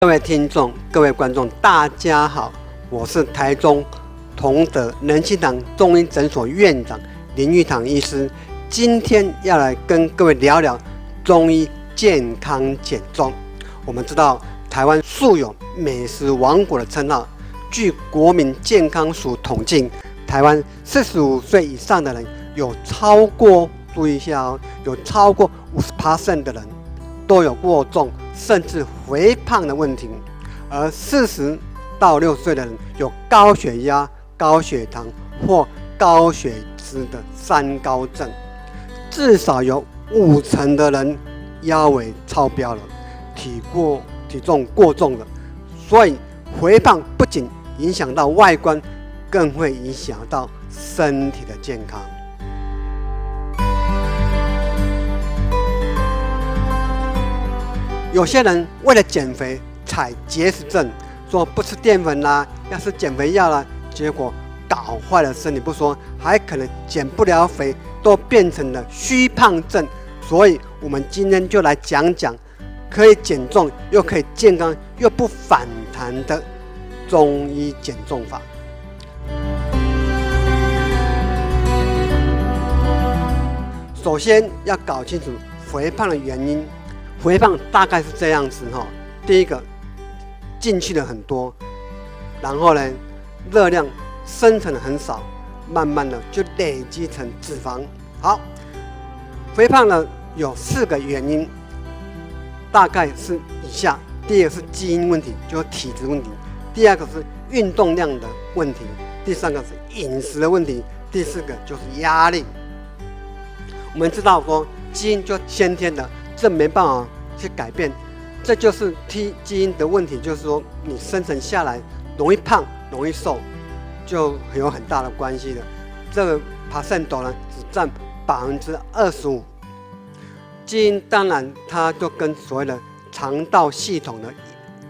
各位听众、各位观众，大家好，我是台中同德仁心堂中医诊所院长林玉堂医师。今天要来跟各位聊聊中医健康减重。我们知道台湾素有“美食王国”的称号。据国民健康署统计，台湾四十五岁以上的人有超过，注意一下哦，有超过五十 percent 的人都有过重。甚至肥胖的问题，而四十到六十岁的人有高血压、高血糖或高血脂的三高症，至少有五成的人腰围超标了，体过体重过重了。所以肥胖不仅影响到外观，更会影响到身体的健康。有些人为了减肥踩节食症，说不吃淀粉啦，要吃减肥药啦，结果搞坏了身体不说，还可能减不了肥，都变成了虚胖症。所以，我们今天就来讲讲可以减重又可以健康又不反弹的中医减重法。首先要搞清楚肥胖的原因。肥胖大概是这样子哈，第一个进去的很多，然后呢，热量生成的很少，慢慢的就累积成脂肪。好，肥胖呢有四个原因，大概是以下：第一个是基因问题，就是体质问题；第二个是运动量的问题；第三个是饮食的问题；第四个就是压力。我们知道说基因就先天的。这没办法去改变，这就是 T 基因的问题，就是说你生存下来容易胖、容易瘦，就有很大的关系的。这个 percent 呢，只占百分之二十五。基因当然它就跟所谓的肠道系统的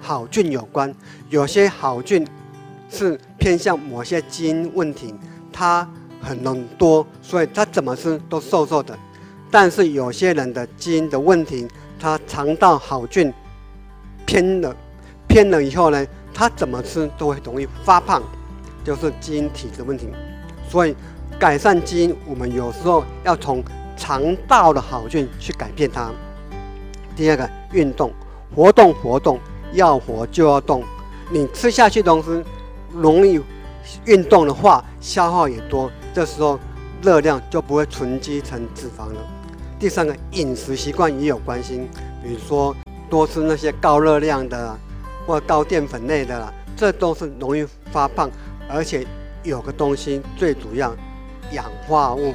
好菌有关，有些好菌是偏向某些基因问题，它很多，所以它怎么吃都瘦瘦的。但是有些人的基因的问题，他肠道好菌偏了，偏了以后呢，他怎么吃都会容易发胖，就是基因体质问题。所以改善基因，我们有时候要从肠道的好菌去改变它。第二个，运动，活动活动，要活就要动。你吃下去东西容易运动的话，消耗也多，这时候热量就不会囤积成脂肪了。第三个饮食习惯也有关系，比如说多吃那些高热量的或高淀粉类的啦，这都是容易发胖。而且有个东西最主要，氧化物。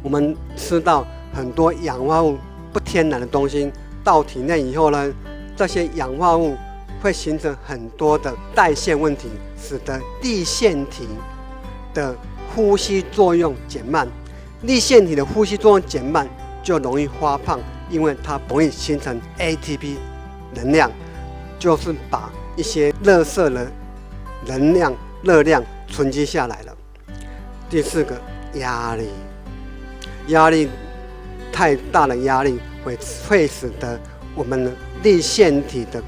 我们吃到很多氧化物不天然的东西到体内以后呢，这些氧化物。会形成很多的代谢问题，使得立腺体的呼吸作用减慢。立腺体的呼吸作用减慢，就容易发胖，因为它容易形成 ATP 能量，就是把一些热色的能量、热量存积下来了。第四个，压力，压力太大的压力会会使得我们的立腺体的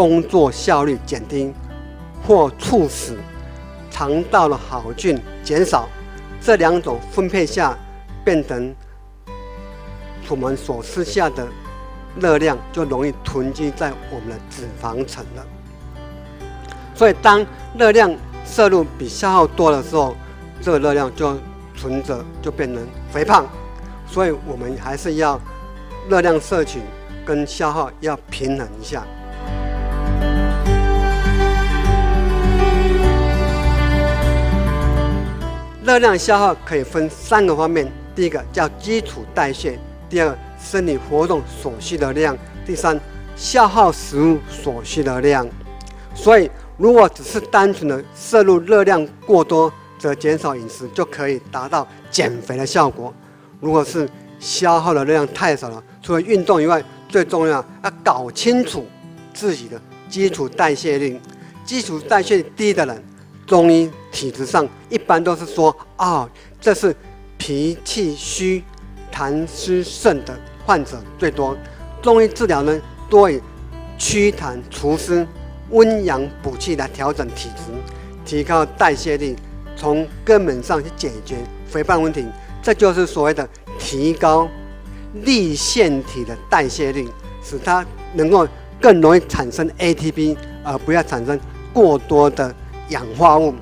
工作效率减低，或促使肠道的好菌减少，这两种分配下，变成我们所吃下的热量就容易囤积在我们的脂肪层了。所以，当热量摄入比消耗多的时候，这个热量就存着，就变成肥胖。所以我们还是要热量摄取跟消耗要平衡一下。热量消耗可以分三个方面。第一个叫基础代谢，第二个身体活动所需的量，第三消耗食物所需的量。所以，如果只是单纯的摄入热量过多，则减少饮食就可以达到减肥的效果。如果是消耗的热量太少了，除了运动以外，最重要要搞清楚自己的基础代谢率。基础代谢低的人，中医体质上一般都是说啊，这是脾气虚、痰湿盛的患者最多。中医治疗呢，多以祛痰除湿、温阳补气来调整体质，提高代谢率，从根本上去解决肥胖问题。这就是所谓的提高立腺体的代谢率，使它能够更容易产生 ATP，而不要产生过多的氧化物。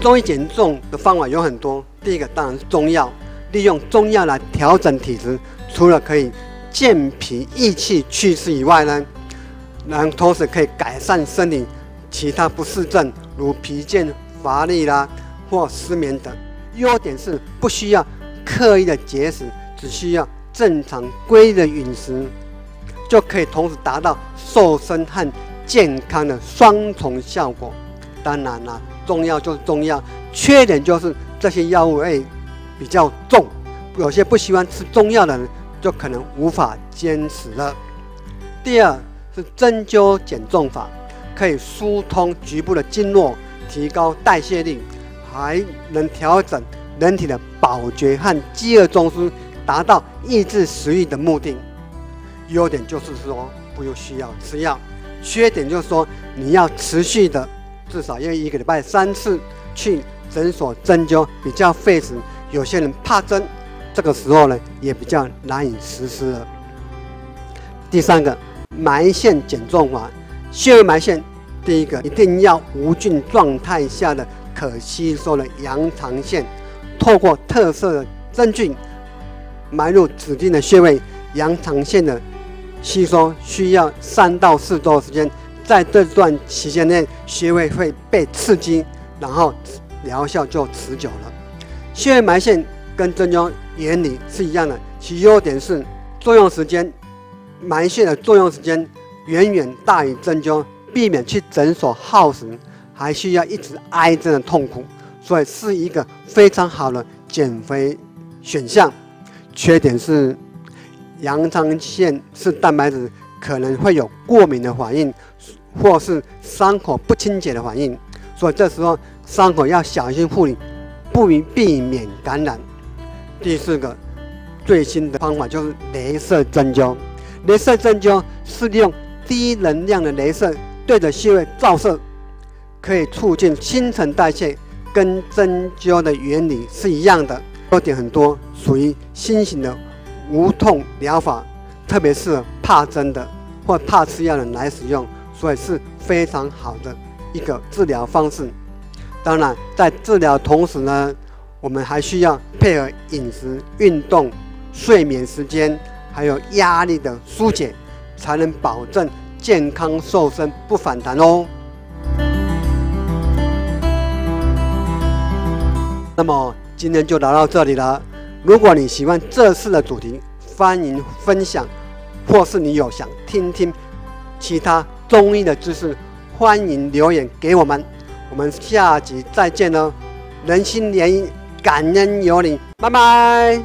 中医减重的方法有很多，第一个当然是中药，利用中药来调整体质，除了可以健脾益气祛湿以外呢，然后同时可以改善身体其他不适症，如疲倦、乏力啦，或失眠等。优点是不需要刻意的节食，只需要正常规律的饮食，就可以同时达到瘦身和健康的双重效果。当然啦。中药就是中药，缺点就是这些药物会比较重，有些不喜欢吃中药的人就可能无法坚持了。第二是针灸减重法，可以疏通局部的经络，提高代谢率，还能调整人体的饱觉和饥饿中枢，达到抑制食欲的目的。优点就是说不用需要吃药，缺点就是说你要持续的。至少要一个礼拜三次去诊所针灸，比较费时。有些人怕针，这个时候呢也比较难以实施了。第三个埋线减重法，穴位埋线，第一个一定要无菌状态下的可吸收的羊肠线，透过特色的针具埋入指定的穴位，羊肠线的吸收需要三到四周时间。在这段期间内，穴位会被刺激，然后疗效就持久了。穴位埋线跟针灸原理是一样的，其优点是作用时间，埋线的作用时间远远大于针灸，避免去诊所耗时，还需要一直挨针的痛苦，所以是一个非常好的减肥选项。缺点是羊肠线是蛋白质。可能会有过敏的反应，或是伤口不清洁的反应，所以这时候伤口要小心护理，不避免感染。第四个最新的方法就是镭射针灸。镭射针灸是利用低能量的镭射对着穴位照射，可以促进新陈代谢，跟针灸的原理是一样的，优点很多，属于新型的无痛疗法。特别是怕针的或怕吃药的来使用，所以是非常好的一个治疗方式。当然，在治疗同时呢，我们还需要配合饮食、运动、睡眠时间，还有压力的疏解，才能保证健康瘦身不反弹哦。那么今天就聊到这里了。如果你喜欢这次的主题，欢迎分享。或是你有想听听其他中医的知识，欢迎留言给我们。我们下集再见喽！人心连感恩有你，拜拜。